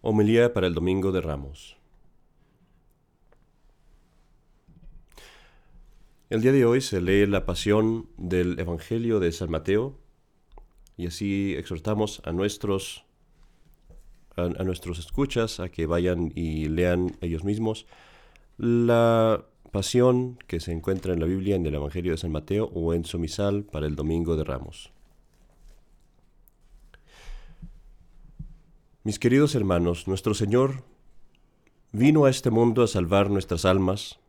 Homilía para el Domingo de Ramos. El día de hoy se lee la pasión del Evangelio de San Mateo y así exhortamos a nuestros, a, nuestros escuchas a que vayan y lean ellos mismos la pasión que se encuentra en la Biblia en el Evangelio de San Mateo o en su misal para el Domingo de Ramos. Mis queridos hermanos, nuestro Señor vino a este mundo a salvar nuestras almas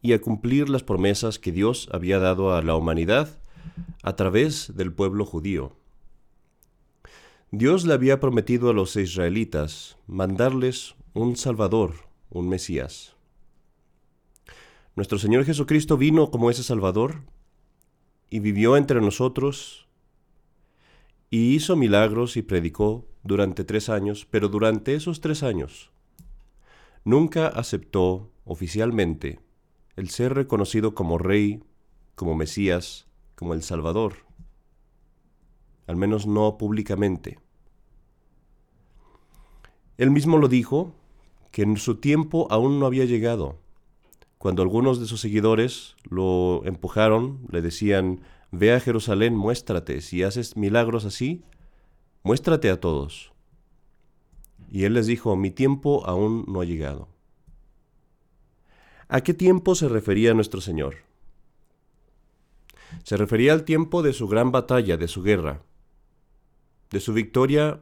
y a cumplir las promesas que Dios había dado a la humanidad a través del pueblo judío. Dios le había prometido a los israelitas mandarles un Salvador, un Mesías. Nuestro Señor Jesucristo vino como ese Salvador y vivió entre nosotros y hizo milagros y predicó durante tres años, pero durante esos tres años nunca aceptó oficialmente el ser reconocido como rey, como Mesías, como el Salvador, al menos no públicamente. Él mismo lo dijo, que en su tiempo aún no había llegado. Cuando algunos de sus seguidores lo empujaron, le decían, Ve a Jerusalén, muéstrate, si haces milagros así, muéstrate a todos. Y él les dijo, mi tiempo aún no ha llegado. ¿A qué tiempo se refería nuestro Señor? Se refería al tiempo de su gran batalla, de su guerra, de su victoria,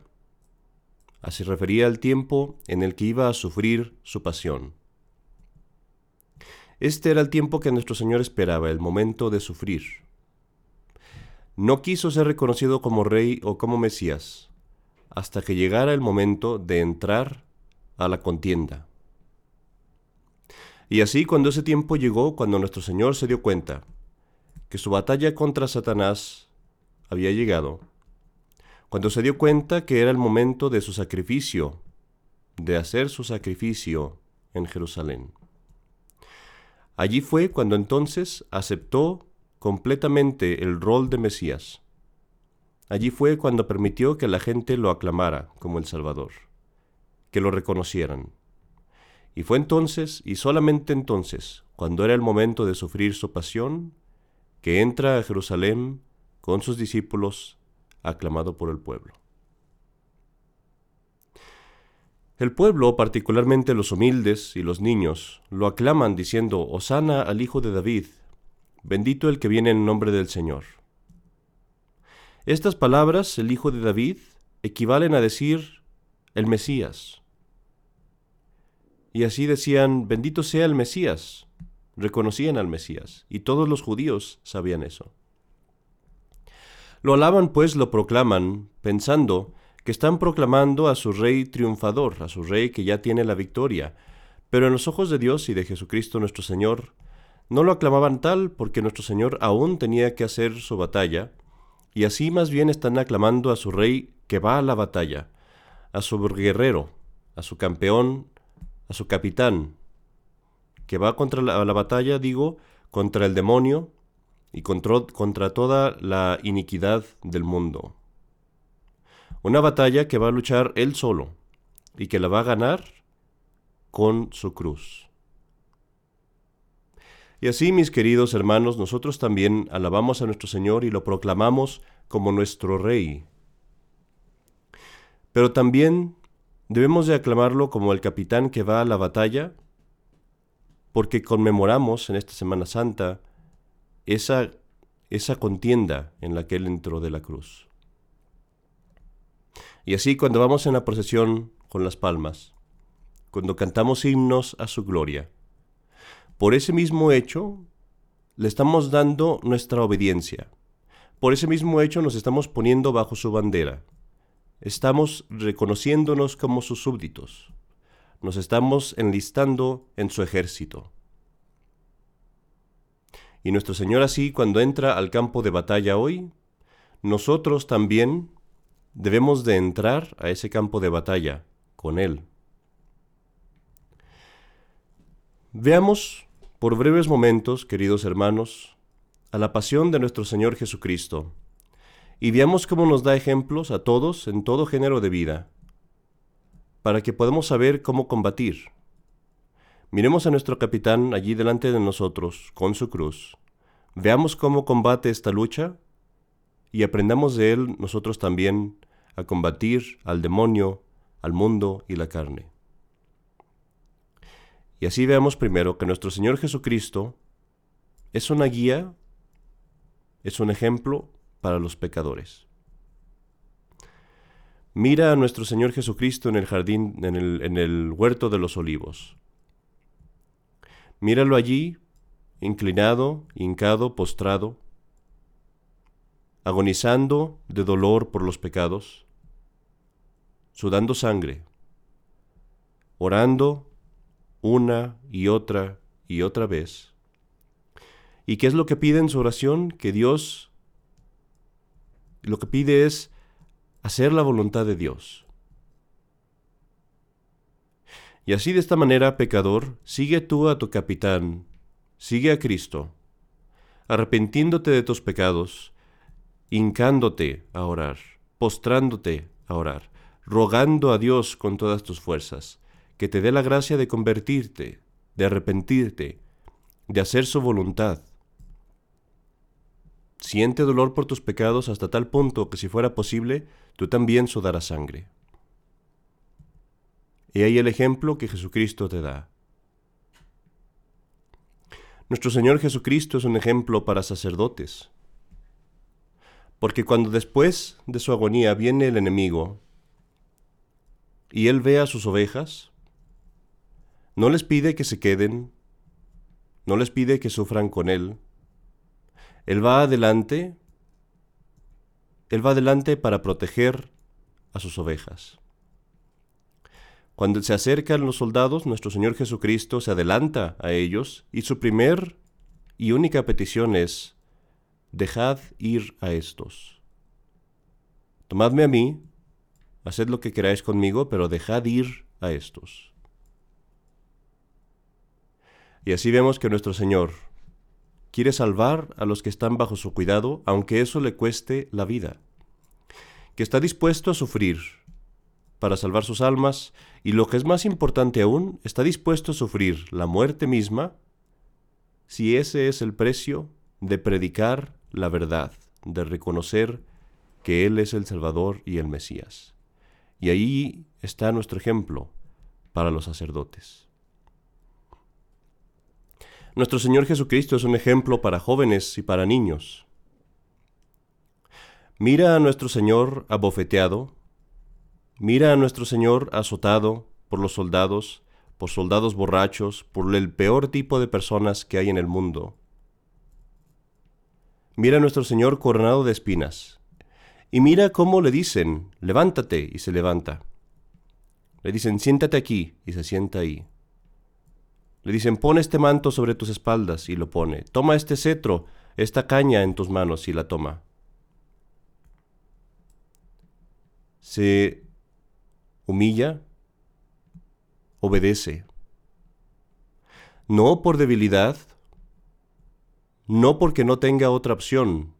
se refería al tiempo en el que iba a sufrir su pasión. Este era el tiempo que nuestro Señor esperaba, el momento de sufrir. No quiso ser reconocido como rey o como Mesías hasta que llegara el momento de entrar a la contienda. Y así cuando ese tiempo llegó, cuando nuestro Señor se dio cuenta que su batalla contra Satanás había llegado, cuando se dio cuenta que era el momento de su sacrificio, de hacer su sacrificio en Jerusalén. Allí fue cuando entonces aceptó completamente el rol de Mesías. Allí fue cuando permitió que la gente lo aclamara como el Salvador, que lo reconocieran. Y fue entonces, y solamente entonces, cuando era el momento de sufrir su pasión, que entra a Jerusalén con sus discípulos, aclamado por el pueblo. El pueblo, particularmente los humildes y los niños, lo aclaman diciendo, Osana al Hijo de David, bendito el que viene en nombre del Señor. Estas palabras, el Hijo de David, equivalen a decir el Mesías. Y así decían, bendito sea el Mesías. Reconocían al Mesías, y todos los judíos sabían eso. Lo alaban pues, lo proclaman, pensando que están proclamando a su rey triunfador, a su rey que ya tiene la victoria. Pero en los ojos de Dios y de Jesucristo nuestro Señor, no lo aclamaban tal porque nuestro Señor aún tenía que hacer su batalla, y así más bien están aclamando a su rey que va a la batalla, a su guerrero, a su campeón, a su capitán, que va contra la, la batalla, digo, contra el demonio, y contra, toda la iniquidad del mundo. Una batalla que va a luchar él solo y que la va a ganar con su cruz. Y así, mis queridos hermanos, nosotros también alabamos a nuestro Señor y lo proclamamos como nuestro Rey. Pero también debemos de aclamarlo como el capitán que va a la batalla, porque conmemoramos en esta Semana Santa esa, esa contienda en la que Él entró de la cruz. Y así cuando vamos en la procesión con las palmas, cuando cantamos himnos a su gloria, por ese mismo hecho le estamos dando nuestra obediencia. Por ese mismo hecho nos estamos poniendo bajo su bandera. Estamos reconociéndonos como sus súbditos. Nos estamos enlistando en su ejército. Y nuestro Señor así, cuando entra al campo de batalla hoy, nosotros también debemos de entrar a ese campo de batalla con Él. Veamos por breves momentos, queridos hermanos, a la pasión de nuestro Señor Jesucristo, y veamos cómo nos da ejemplos a todos en todo género de vida. para que podamos saber cómo combatir. Miremos a nuestro capitán allí delante de nosotros, con su cruz. Veamos cómo combate esta lucha y aprendamos de él nosotros también a combatir al demonio, al mundo y la carne. Y así veamos primero que nuestro Señor Jesucristo es una guía, es un ejemplo para los pecadores. Mira a nuestro Señor Jesucristo en el jardín, en el, en el huerto de los olivos. Míralo allí, inclinado, hincado, postrado, agonizando de dolor por los pecados, sudando sangre, orando una y otra y otra vez. ¿Y qué es lo que pide en su oración? Que Dios lo que pide es hacer la voluntad de Dios. Y así de esta manera, pecador, sigue tú a tu capitán, sigue a Cristo, arrepintiéndote de tus pecados, hincándote a orar, postrándote a orar, rogando a Dios con todas tus fuerzas, que te dé la gracia de convertirte, de arrepentirte, de hacer su voluntad. Siente dolor por tus pecados hasta tal punto que si fuera posible, tú también sudarás sangre. Y ahí el ejemplo que Jesucristo te da. Nuestro Señor Jesucristo es un ejemplo para sacerdotes. Porque cuando después de su agonía viene el enemigo y él ve a sus ovejas, no les pide que se queden, no les pide que sufran con él. Él va adelante, él va adelante para proteger a sus ovejas. Cuando se acercan los soldados, nuestro Señor Jesucristo se adelanta a ellos y su primer y única petición es, dejad ir a estos. Tomadme a mí, haced lo que queráis conmigo, pero dejad ir a estos. Y así vemos que nuestro Señor quiere salvar a los que están bajo su cuidado, aunque eso le cueste la vida, que está dispuesto a sufrir para salvar sus almas y lo que es más importante aún, está dispuesto a sufrir la muerte misma si ese es el precio de predicar la verdad, de reconocer que Él es el Salvador y el Mesías. Y ahí está nuestro ejemplo para los sacerdotes. Nuestro Señor Jesucristo es un ejemplo para jóvenes y para niños. Mira a nuestro Señor abofeteado, Mira a nuestro Señor azotado por los soldados, por soldados borrachos, por el peor tipo de personas que hay en el mundo. Mira a nuestro Señor coronado de espinas. Y mira cómo le dicen, levántate, y se levanta. Le dicen, siéntate aquí, y se sienta ahí. Le dicen, pon este manto sobre tus espaldas, y lo pone. Toma este cetro, esta caña en tus manos, y la toma. Se humilla, obedece. No por debilidad, no porque no tenga otra opción,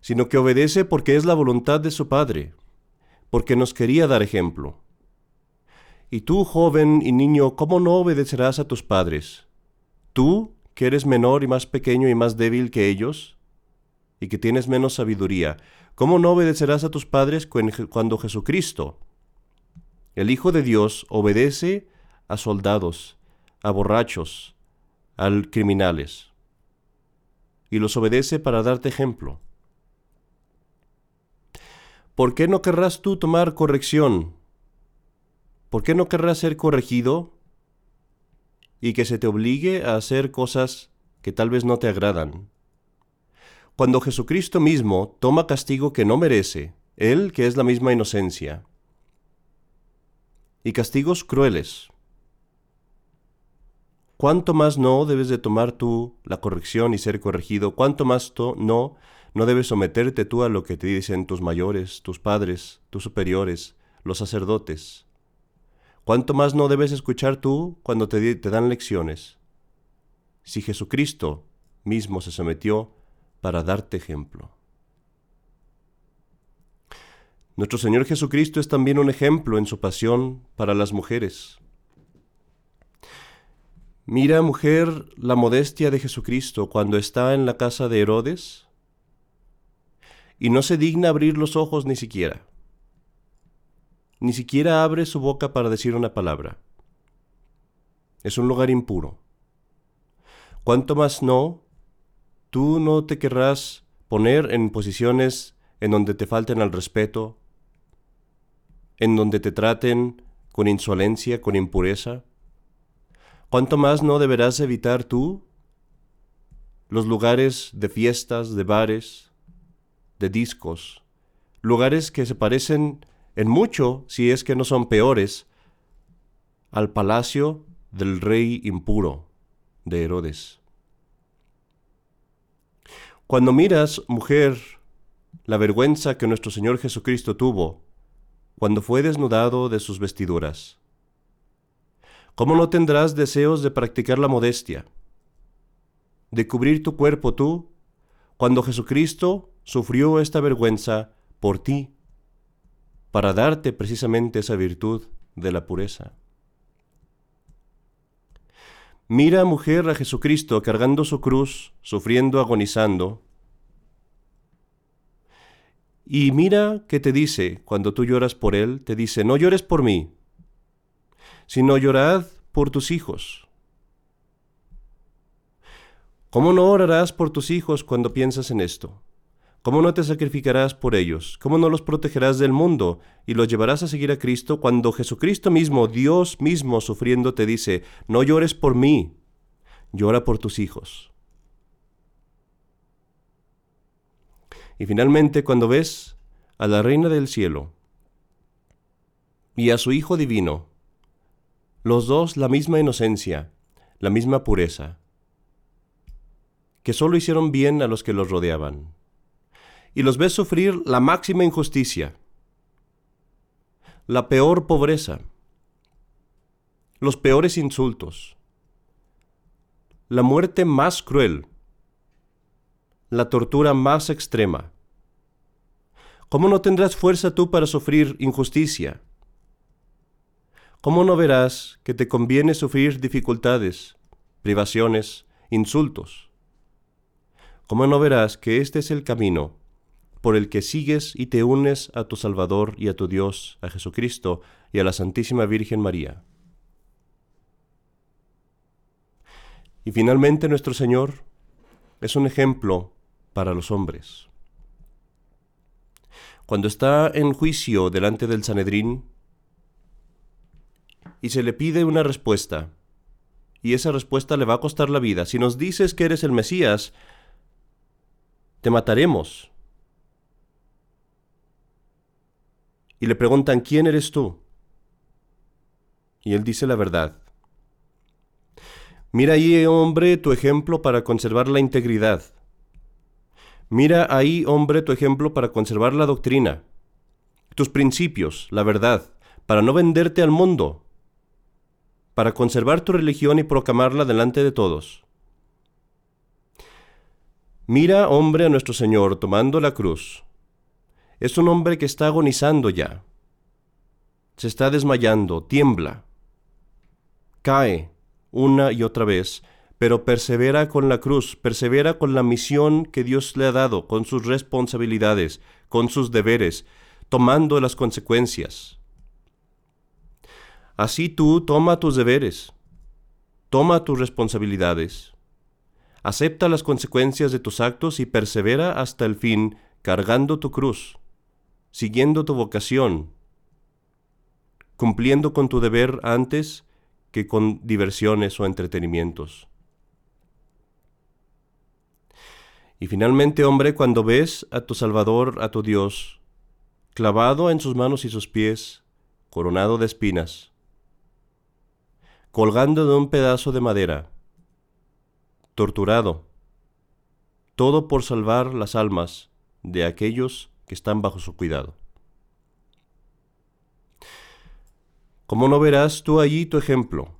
sino que obedece porque es la voluntad de su Padre, porque nos quería dar ejemplo. Y tú, joven y niño, ¿cómo no obedecerás a tus padres? Tú, que eres menor y más pequeño y más débil que ellos, y que tienes menos sabiduría, ¿cómo no obedecerás a tus padres cuando Jesucristo, el Hijo de Dios obedece a soldados, a borrachos, a criminales, y los obedece para darte ejemplo. ¿Por qué no querrás tú tomar corrección? ¿Por qué no querrás ser corregido y que se te obligue a hacer cosas que tal vez no te agradan? Cuando Jesucristo mismo toma castigo que no merece, Él que es la misma inocencia, y castigos crueles. ¿Cuánto más no debes de tomar tú la corrección y ser corregido? ¿Cuánto más no no debes someterte tú a lo que te dicen tus mayores, tus padres, tus superiores, los sacerdotes? ¿Cuánto más no debes escuchar tú cuando te, te dan lecciones? Si Jesucristo mismo se sometió para darte ejemplo. Nuestro Señor Jesucristo es también un ejemplo en su pasión para las mujeres. Mira, mujer, la modestia de Jesucristo cuando está en la casa de Herodes y no se digna abrir los ojos ni siquiera. Ni siquiera abre su boca para decir una palabra. Es un lugar impuro. Cuanto más no, tú no te querrás poner en posiciones en donde te falten al respeto, en donde te traten con insolencia, con impureza. ¿Cuánto más no deberás evitar tú los lugares de fiestas, de bares, de discos, lugares que se parecen en mucho, si es que no son peores, al palacio del rey impuro de Herodes. Cuando miras, mujer, la vergüenza que nuestro Señor Jesucristo tuvo cuando fue desnudado de sus vestiduras, ¿cómo no tendrás deseos de practicar la modestia, de cubrir tu cuerpo tú, cuando Jesucristo sufrió esta vergüenza por ti para darte precisamente esa virtud de la pureza. Mira, mujer, a Jesucristo cargando su cruz, sufriendo, agonizando. Y mira que te dice, cuando tú lloras por Él, te dice, no llores por mí, sino llorad por tus hijos. ¿Cómo no orarás por tus hijos cuando piensas en esto? ¿Cómo no te sacrificarás por ellos? ¿Cómo no los protegerás del mundo y los llevarás a seguir a Cristo cuando Jesucristo mismo, Dios mismo sufriendo, te dice, no llores por mí, llora por tus hijos? Y finalmente, cuando ves a la Reina del Cielo y a su Hijo Divino, los dos la misma inocencia, la misma pureza, que solo hicieron bien a los que los rodeaban y los ves sufrir la máxima injusticia, la peor pobreza, los peores insultos, la muerte más cruel, la tortura más extrema. ¿Cómo no tendrás fuerza tú para sufrir injusticia? ¿Cómo no verás que te conviene sufrir dificultades, privaciones, insultos? ¿Cómo no verás que este es el camino por el que sigues y te unes a tu Salvador y a tu Dios, a Jesucristo y a la Santísima Virgen María. Y finalmente nuestro Señor es un ejemplo para los hombres. Cuando está en juicio delante del Sanedrín y se le pide una respuesta, y esa respuesta le va a costar la vida, si nos dices que eres el Mesías, te mataremos. Y le preguntan, ¿quién eres tú? Y él dice la verdad. Mira ahí, hombre, tu ejemplo para conservar la integridad. Mira ahí, hombre, tu ejemplo para conservar la doctrina, tus principios, la verdad, para no venderte al mundo, para conservar tu religión y proclamarla delante de todos. Mira, hombre, a nuestro Señor tomando la cruz, es un hombre que está agonizando ya. Se está desmayando, tiembla, cae una y otra vez, pero persevera con la cruz, persevera con la misión que Dios le ha dado, con sus responsabilidades, con sus deberes, tomando las consecuencias. Así tú toma tus deberes, toma tus responsabilidades, acepta las consecuencias de tus actos y persevera hasta el fin cargando tu cruz siguiendo tu vocación, cumpliendo con tu deber antes que con diversiones o entretenimientos. Y finalmente, hombre, cuando ves a tu Salvador, a tu Dios, clavado en sus manos y sus pies, coronado de espinas, colgando de un pedazo de madera, torturado, todo por salvar las almas de aquellos están bajo su cuidado. ¿Cómo no verás tú allí tu ejemplo?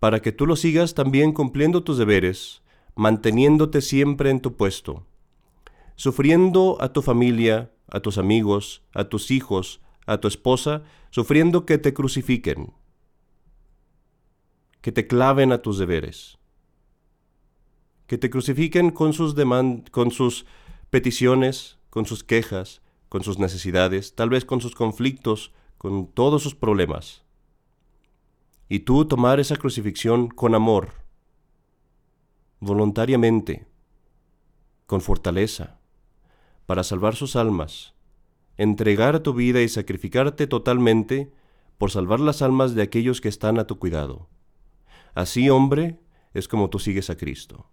Para que tú lo sigas también cumpliendo tus deberes, manteniéndote siempre en tu puesto, sufriendo a tu familia, a tus amigos, a tus hijos, a tu esposa, sufriendo que te crucifiquen, que te claven a tus deberes, que te crucifiquen con sus, con sus peticiones, con sus quejas, con sus necesidades, tal vez con sus conflictos, con todos sus problemas. Y tú tomar esa crucifixión con amor, voluntariamente, con fortaleza, para salvar sus almas, entregar tu vida y sacrificarte totalmente por salvar las almas de aquellos que están a tu cuidado. Así, hombre, es como tú sigues a Cristo.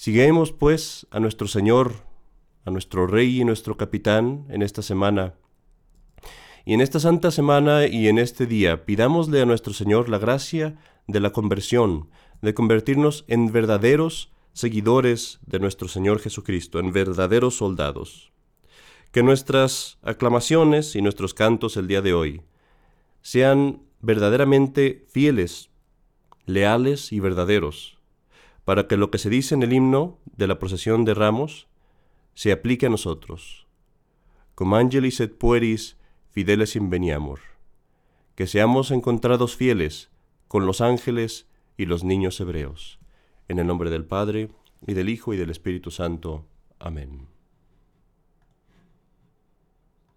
Siguemos, pues, a nuestro Señor, a nuestro Rey y nuestro Capitán en esta semana. Y en esta santa semana y en este día pidámosle a nuestro Señor la gracia de la conversión, de convertirnos en verdaderos seguidores de nuestro Señor Jesucristo, en verdaderos soldados. Que nuestras aclamaciones y nuestros cantos el día de hoy sean verdaderamente fieles, leales y verdaderos, para que lo que se dice en el himno de la procesión de ramos se aplique a nosotros. Como angelis et pueris fideles inveniamur. Que seamos encontrados fieles con los ángeles y los niños hebreos. En el nombre del Padre, y del Hijo, y del Espíritu Santo. Amén.